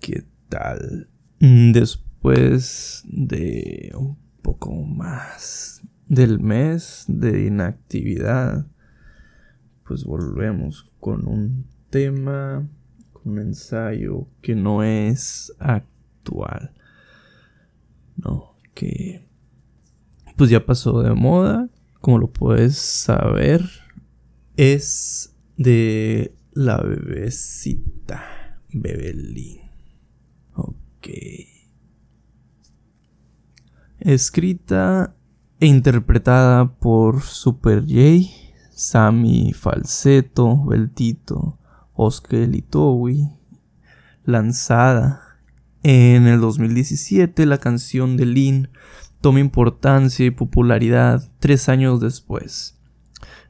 ¿qué tal? Mm, Después de un poco más del mes de inactividad, pues volvemos con un tema, con un ensayo que no es actual. No, que pues ya pasó de moda, como lo puedes saber, es de la bebecita. Bebelín. Ok. Escrita e interpretada por Super J, Sammy Falsetto, Beltito, Oscar. Lanzada en el 2017, la canción de Lin toma importancia y popularidad tres años después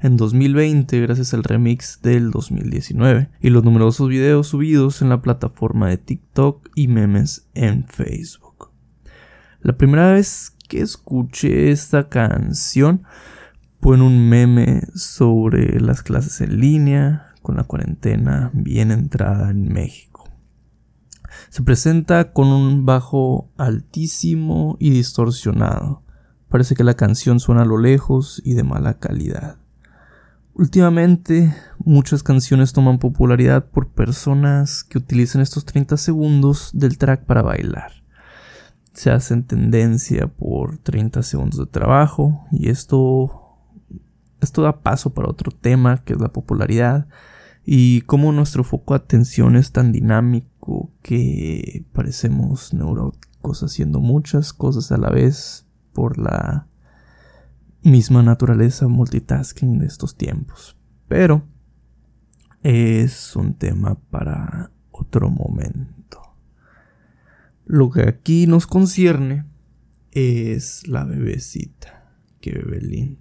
en 2020 gracias al remix del 2019 y los numerosos videos subidos en la plataforma de TikTok y memes en Facebook. La primera vez que escuché esta canción fue en un meme sobre las clases en línea con la cuarentena bien entrada en México. Se presenta con un bajo altísimo y distorsionado. Parece que la canción suena a lo lejos y de mala calidad. Últimamente muchas canciones toman popularidad por personas que utilizan estos 30 segundos del track para bailar. Se hacen tendencia por 30 segundos de trabajo y esto, esto da paso para otro tema que es la popularidad y cómo nuestro foco de atención es tan dinámico que parecemos neuróticos haciendo muchas cosas a la vez por la misma naturaleza multitasking de estos tiempos. Pero es un tema para otro momento. Lo que aquí nos concierne es la bebecita que bebe Lin.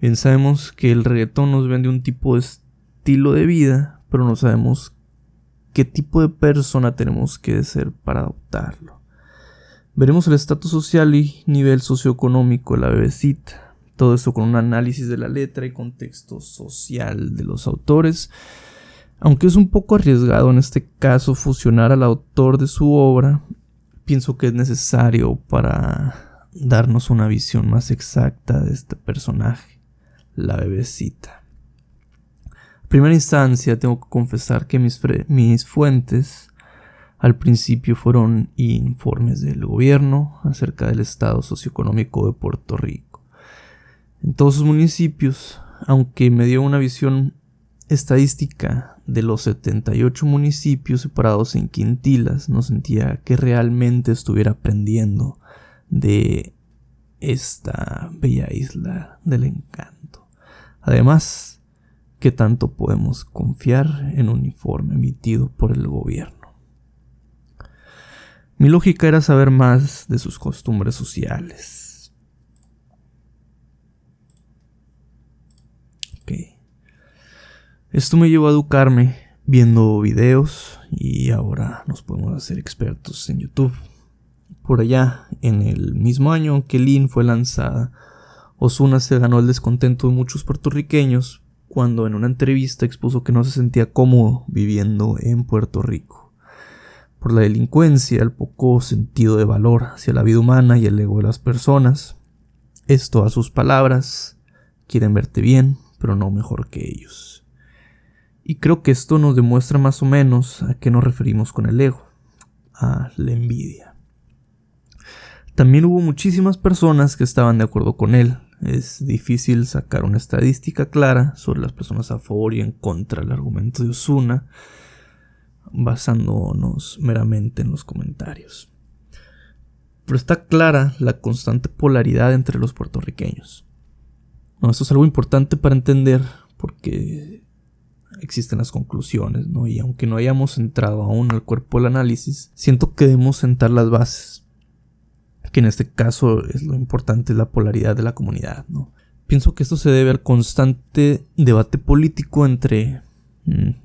Bien sabemos que el reggaetón nos vende un tipo de estilo de vida, pero no sabemos qué tipo de persona tenemos que ser para adoptarlo. Veremos el estatus social y nivel socioeconómico de la bebecita. Todo esto con un análisis de la letra y contexto social de los autores. Aunque es un poco arriesgado en este caso fusionar al autor de su obra, pienso que es necesario para darnos una visión más exacta de este personaje, la bebecita. En primera instancia, tengo que confesar que mis, mis fuentes al principio fueron informes del gobierno acerca del estado socioeconómico de Puerto Rico. En todos sus municipios, aunque me dio una visión estadística de los 78 municipios separados en quintilas, no sentía que realmente estuviera aprendiendo de esta bella isla del encanto. Además, que tanto podemos confiar en un informe emitido por el gobierno. Mi lógica era saber más de sus costumbres sociales. Esto me llevó a educarme viendo videos y ahora nos podemos hacer expertos en YouTube. Por allá, en el mismo año que Lin fue lanzada, Osuna se ganó el descontento de muchos puertorriqueños cuando en una entrevista expuso que no se sentía cómodo viviendo en Puerto Rico por la delincuencia, el poco sentido de valor hacia la vida humana y el ego de las personas. Esto a sus palabras, quieren verte bien, pero no mejor que ellos. Y creo que esto nos demuestra más o menos a qué nos referimos con el ego, a la envidia. También hubo muchísimas personas que estaban de acuerdo con él. Es difícil sacar una estadística clara sobre las personas a favor y en contra del argumento de Osuna, basándonos meramente en los comentarios. Pero está clara la constante polaridad entre los puertorriqueños. esto es algo importante para entender porque existen las conclusiones, ¿no? Y aunque no hayamos entrado aún al cuerpo del análisis, siento que debemos sentar las bases. Que en este caso es lo importante, la polaridad de la comunidad, ¿no? Pienso que esto se debe al constante debate político entre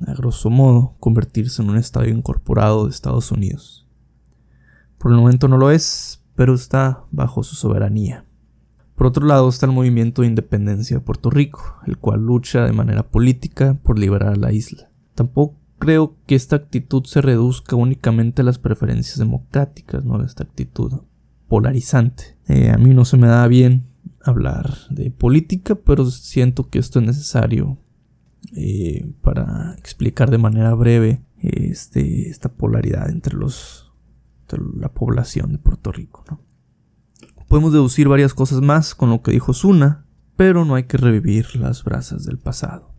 a grosso modo, convertirse en un estadio incorporado de Estados Unidos. Por el momento no lo es, pero está bajo su soberanía. Por otro lado está el movimiento de independencia de Puerto Rico, el cual lucha de manera política por liberar a la isla. Tampoco creo que esta actitud se reduzca únicamente a las preferencias democráticas, no a esta actitud polarizante. Eh, a mí no se me da bien hablar de política, pero siento que esto es necesario eh, para explicar de manera breve este, esta polaridad entre los la población de Puerto Rico. Podemos deducir varias cosas más con lo que dijo Zuna, pero no hay que revivir las brasas del pasado.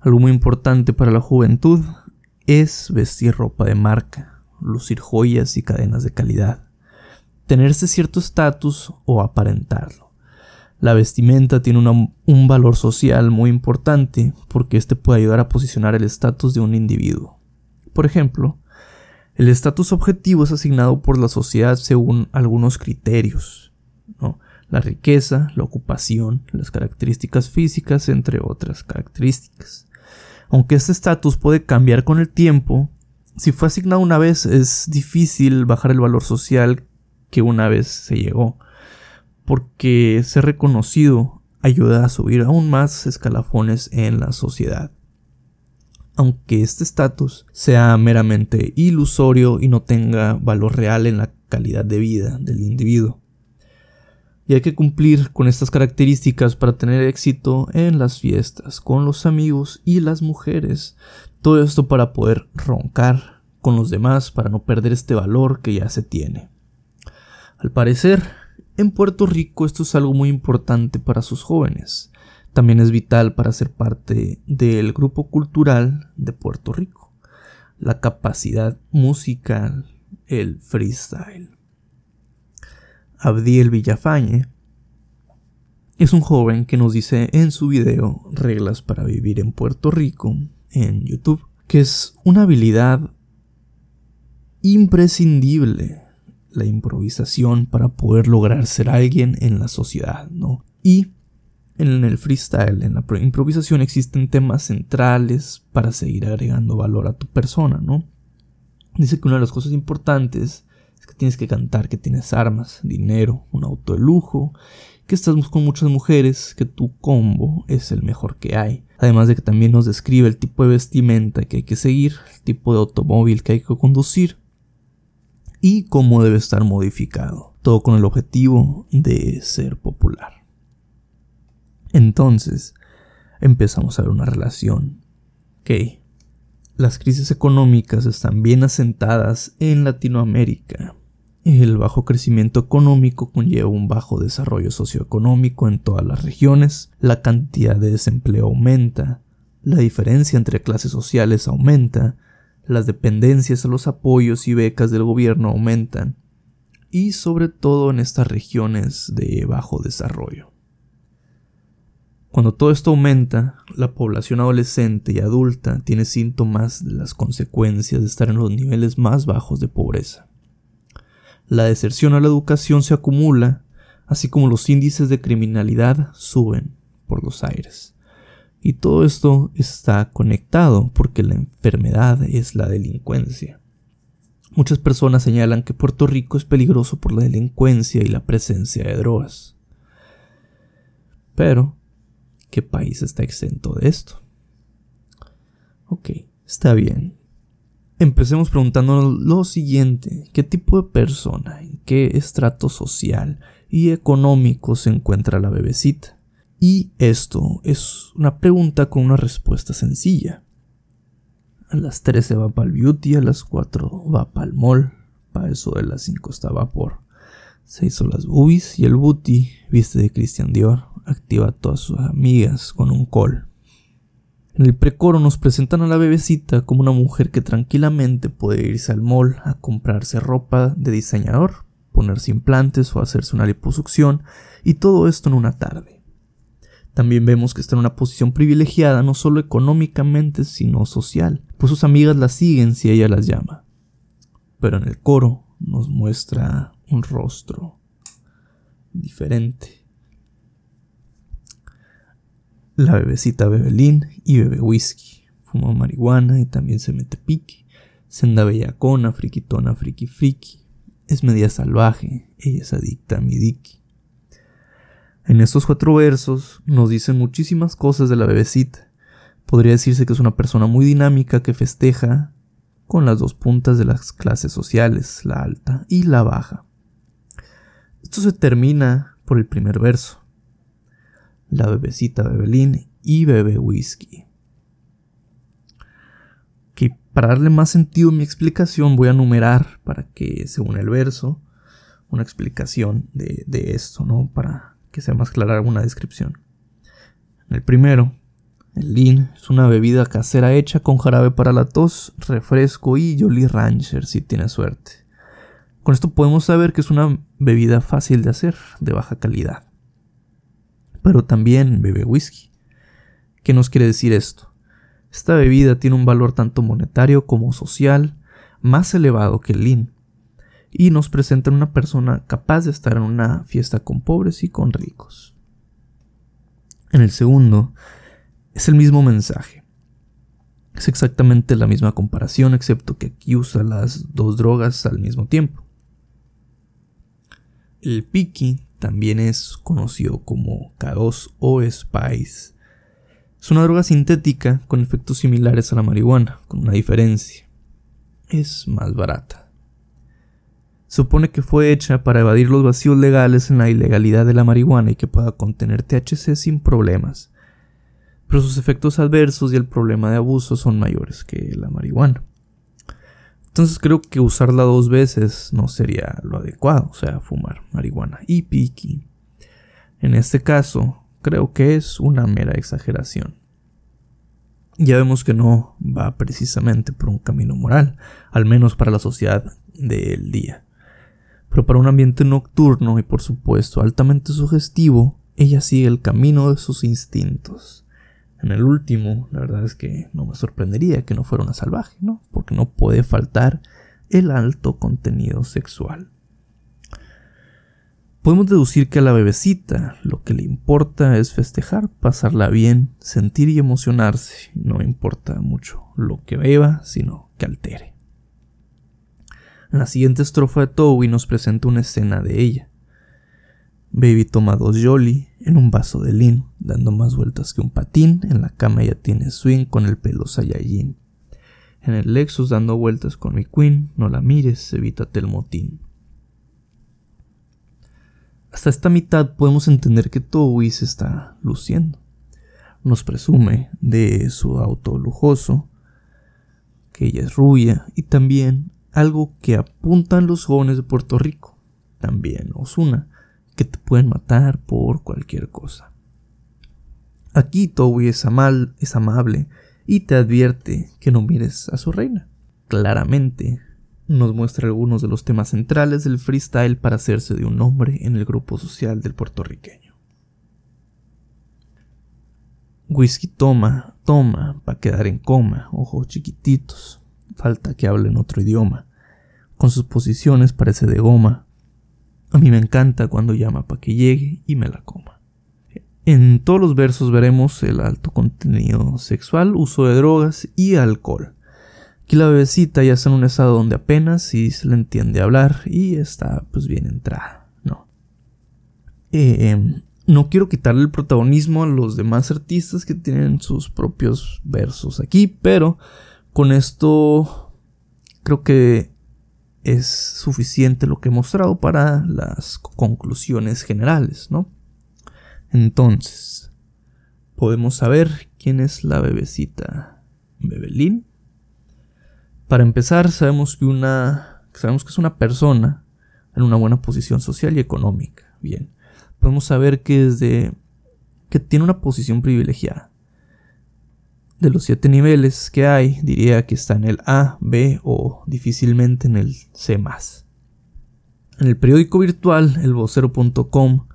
Algo muy importante para la juventud es vestir ropa de marca, lucir joyas y cadenas de calidad, tenerse cierto estatus o aparentarlo. La vestimenta tiene un valor social muy importante porque este puede ayudar a posicionar el estatus de un individuo. Por ejemplo, el estatus objetivo es asignado por la sociedad según algunos criterios, la riqueza, la ocupación, las características físicas, entre otras características. Aunque este estatus puede cambiar con el tiempo, si fue asignado una vez es difícil bajar el valor social que una vez se llegó, porque ser reconocido ayuda a subir aún más escalafones en la sociedad. Aunque este estatus sea meramente ilusorio y no tenga valor real en la calidad de vida del individuo y hay que cumplir con estas características para tener éxito en las fiestas, con los amigos y las mujeres. Todo esto para poder roncar con los demás, para no perder este valor que ya se tiene. Al parecer, en Puerto Rico esto es algo muy importante para sus jóvenes. También es vital para ser parte del grupo cultural de Puerto Rico. La capacidad musical, el freestyle. Abdiel Villafañe, es un joven que nos dice en su video Reglas para vivir en Puerto Rico en YouTube, que es una habilidad imprescindible la improvisación para poder lograr ser alguien en la sociedad, ¿no? Y en el freestyle, en la improvisación existen temas centrales para seguir agregando valor a tu persona, ¿no? Dice que una de las cosas importantes que tienes que cantar que tienes armas, dinero, un auto de lujo, que estás con muchas mujeres, que tu combo es el mejor que hay. Además de que también nos describe el tipo de vestimenta que hay que seguir, el tipo de automóvil que hay que conducir y cómo debe estar modificado. Todo con el objetivo de ser popular. Entonces, empezamos a ver una relación. Ok, las crisis económicas están bien asentadas en Latinoamérica. El bajo crecimiento económico conlleva un bajo desarrollo socioeconómico en todas las regiones, la cantidad de desempleo aumenta, la diferencia entre clases sociales aumenta, las dependencias a los apoyos y becas del gobierno aumentan, y sobre todo en estas regiones de bajo desarrollo. Cuando todo esto aumenta, la población adolescente y adulta tiene síntomas de las consecuencias de estar en los niveles más bajos de pobreza. La deserción a la educación se acumula, así como los índices de criminalidad suben por los aires. Y todo esto está conectado porque la enfermedad es la delincuencia. Muchas personas señalan que Puerto Rico es peligroso por la delincuencia y la presencia de drogas. Pero ¿Qué país está exento de esto? Ok, está bien. Empecemos preguntándonos lo siguiente. ¿Qué tipo de persona, en qué estrato social y económico se encuentra la bebecita? Y esto es una pregunta con una respuesta sencilla. A las 13 va para el beauty, a las 4 va para el mall, para eso de las 5 está vapor. Se hizo las boobies y el booty viste de Christian Dior, activa a todas sus amigas con un call. En el precoro nos presentan a la bebecita como una mujer que tranquilamente puede irse al mall a comprarse ropa de diseñador, ponerse implantes o hacerse una liposucción, y todo esto en una tarde. También vemos que está en una posición privilegiada no solo económicamente, sino social, pues sus amigas la siguen si ella las llama. Pero en el coro nos muestra un rostro diferente, la bebecita bebe lean y bebe whisky. Fuma marihuana y también se mete piqui. Se anda bellacona, friquitona, friki friki. Es media salvaje, ella es adicta a mi diki. En estos cuatro versos nos dicen muchísimas cosas de la bebecita, Podría decirse que es una persona muy dinámica que festeja con las dos puntas de las clases sociales, la alta y la baja. Esto se termina por el primer verso. La bebecita Bebelín y bebe whisky. Que para darle más sentido a mi explicación voy a numerar para que, según el verso, una explicación de, de esto, ¿no? Para que sea más clara alguna descripción. El primero, el Lean es una bebida casera hecha con jarabe para la tos, refresco y Jolly Rancher si tiene suerte. Con esto podemos saber que es una bebida fácil de hacer, de baja calidad. Pero también bebe whisky. ¿Qué nos quiere decir esto? Esta bebida tiene un valor tanto monetario como social más elevado que el Lean y nos presenta una persona capaz de estar en una fiesta con pobres y con ricos. En el segundo, es el mismo mensaje. Es exactamente la misma comparación, excepto que aquí usa las dos drogas al mismo tiempo. El Piki también es conocido como K2 o Spice. Es una droga sintética con efectos similares a la marihuana, con una diferencia. Es más barata. Supone que fue hecha para evadir los vacíos legales en la ilegalidad de la marihuana y que pueda contener THC sin problemas pero sus efectos adversos y el problema de abuso son mayores que la marihuana. Entonces creo que usarla dos veces no sería lo adecuado, o sea, fumar marihuana y piki. En este caso, creo que es una mera exageración. Ya vemos que no va precisamente por un camino moral, al menos para la sociedad del día. Pero para un ambiente nocturno y por supuesto altamente sugestivo, ella sigue el camino de sus instintos. En el último, la verdad es que no me sorprendería que no fuera una salvaje, ¿no? Porque no puede faltar el alto contenido sexual. Podemos deducir que a la bebecita lo que le importa es festejar, pasarla bien, sentir y emocionarse. No importa mucho lo que beba, sino que altere. La siguiente estrofa de Toby nos presenta una escena de ella. Baby toma dos Jolly en un vaso de lean, dando más vueltas que un patín. En la cama ya tiene swing con el pelo Saiyajin. En el Lexus dando vueltas con mi Queen, no la mires, evítate el motín. Hasta esta mitad podemos entender que Towie se está luciendo. Nos presume de su auto lujoso, que ella es rubia y también algo que apuntan los jóvenes de Puerto Rico, también Osuna que te pueden matar por cualquier cosa. Aquí Towie es, es amable y te advierte que no mires a su reina. Claramente nos muestra algunos de los temas centrales del freestyle para hacerse de un hombre en el grupo social del puertorriqueño. Whisky toma, toma, pa' quedar en coma, ojos chiquititos, falta que hable en otro idioma. Con sus posiciones parece de goma, a mí me encanta cuando llama para que llegue y me la coma. En todos los versos veremos el alto contenido sexual, uso de drogas y alcohol. Aquí la bebecita ya está en un estado donde apenas si se le entiende hablar y está pues bien entrada, ¿no? Em, no quiero quitarle el protagonismo a los demás artistas que tienen sus propios versos aquí, pero con esto creo que es suficiente lo que he mostrado para las conclusiones generales, ¿no? Entonces, podemos saber quién es la bebecita Bebelín. Para empezar, sabemos que una sabemos que es una persona en una buena posición social y económica. Bien. Podemos saber que desde que tiene una posición privilegiada. De los siete niveles que hay, diría que está en el A, B o difícilmente en el C. En el periódico virtual, elvocero.com,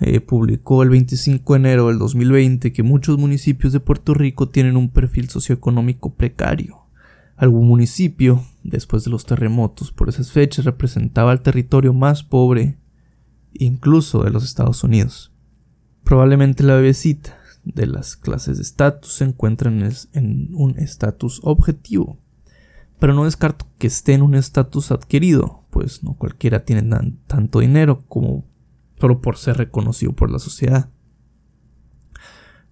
eh, publicó el 25 de enero del 2020 que muchos municipios de Puerto Rico tienen un perfil socioeconómico precario. Algún municipio, después de los terremotos por esas fechas, representaba el territorio más pobre incluso de los Estados Unidos. Probablemente la bebecita, de las clases de estatus se encuentran en un estatus objetivo. Pero no descarto que esté en un estatus adquirido, pues no cualquiera tiene tanto dinero como solo por ser reconocido por la sociedad.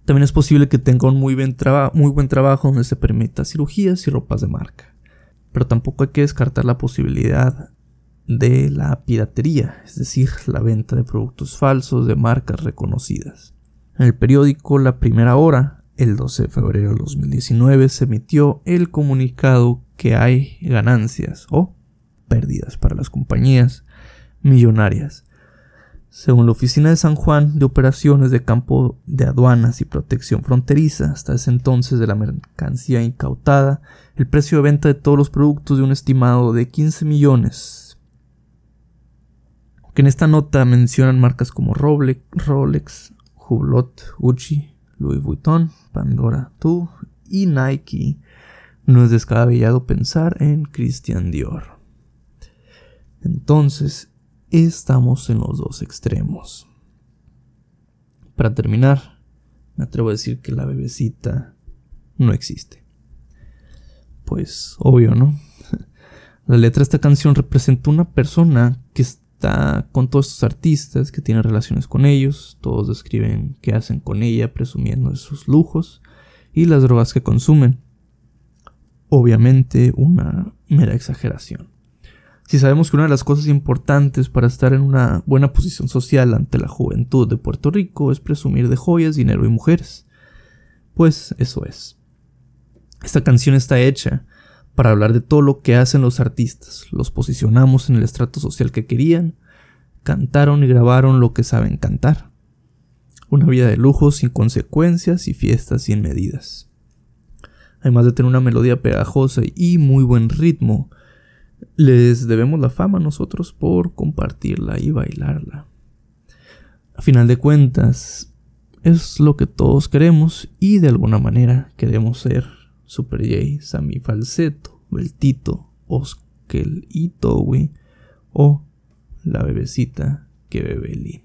También es posible que tenga un muy buen, muy buen trabajo donde se permita cirugías y ropas de marca. Pero tampoco hay que descartar la posibilidad de la piratería, es decir, la venta de productos falsos de marcas reconocidas. En el periódico La Primera Hora, el 12 de febrero de 2019, se emitió el comunicado que hay ganancias o pérdidas para las compañías millonarias. Según la Oficina de San Juan de Operaciones de Campo de Aduanas y Protección Fronteriza, hasta ese entonces de la mercancía incautada, el precio de venta de todos los productos de un estimado de 15 millones que en esta nota mencionan marcas como Rolex, Hublot, Gucci, Louis Vuitton, Pandora Tu y Nike. No es descabellado pensar en Christian Dior. Entonces, estamos en los dos extremos. Para terminar, me atrevo a decir que la bebecita no existe. Pues obvio, ¿no? La letra de esta canción representa una persona que está con todos estos artistas que tienen relaciones con ellos, todos describen qué hacen con ella, presumiendo de sus lujos y las drogas que consumen. Obviamente una mera exageración. Si sabemos que una de las cosas importantes para estar en una buena posición social ante la juventud de Puerto Rico es presumir de joyas, dinero y mujeres, pues eso es. Esta canción está hecha para hablar de todo lo que hacen los artistas. Los posicionamos en el estrato social que querían, cantaron y grabaron lo que saben cantar. Una vida de lujo sin consecuencias y fiestas sin medidas. Además de tener una melodía pegajosa y muy buen ritmo, les debemos la fama a nosotros por compartirla y bailarla. A final de cuentas, es lo que todos queremos y de alguna manera queremos ser Super J, Sammy Falseto, Beltito, Oskel y Towie o la bebecita que bebe Lee.